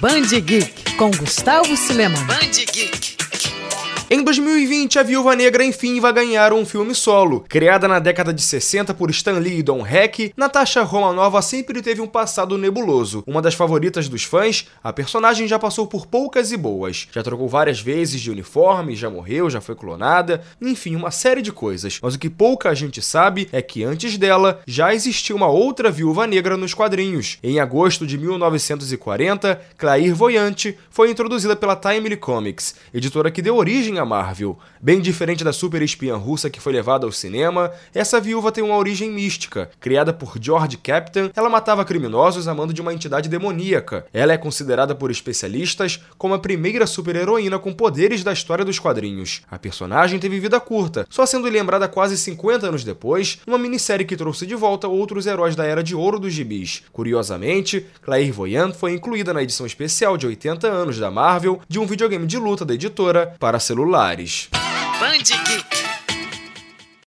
Band Geek com Gustavo Silema. Band Geek. Em 2020, a Viúva Negra enfim vai ganhar um filme solo. Criada na década de 60 por Stan Lee e Don Heck, Natasha Romanoff sempre teve um passado nebuloso. Uma das favoritas dos fãs, a personagem já passou por poucas e boas. Já trocou várias vezes de uniforme, já morreu, já foi clonada, enfim, uma série de coisas. Mas o que pouca gente sabe é que antes dela já existiu uma outra Viúva Negra nos quadrinhos. Em agosto de 1940, Claire Voyante foi introduzida pela Timely Comics, editora que deu origem Marvel. Bem diferente da super espiã russa que foi levada ao cinema, essa viúva tem uma origem mística. Criada por George Captain, ela matava criminosos a mando de uma entidade demoníaca. Ela é considerada por especialistas como a primeira super-heroína com poderes da história dos quadrinhos. A personagem teve vida curta, só sendo lembrada quase 50 anos depois, numa minissérie que trouxe de volta outros heróis da Era de Ouro dos gibis. Curiosamente, Claire Voyant foi incluída na edição especial de 80 anos da Marvel de um videogame de luta da editora para celular celulares. Band Geek.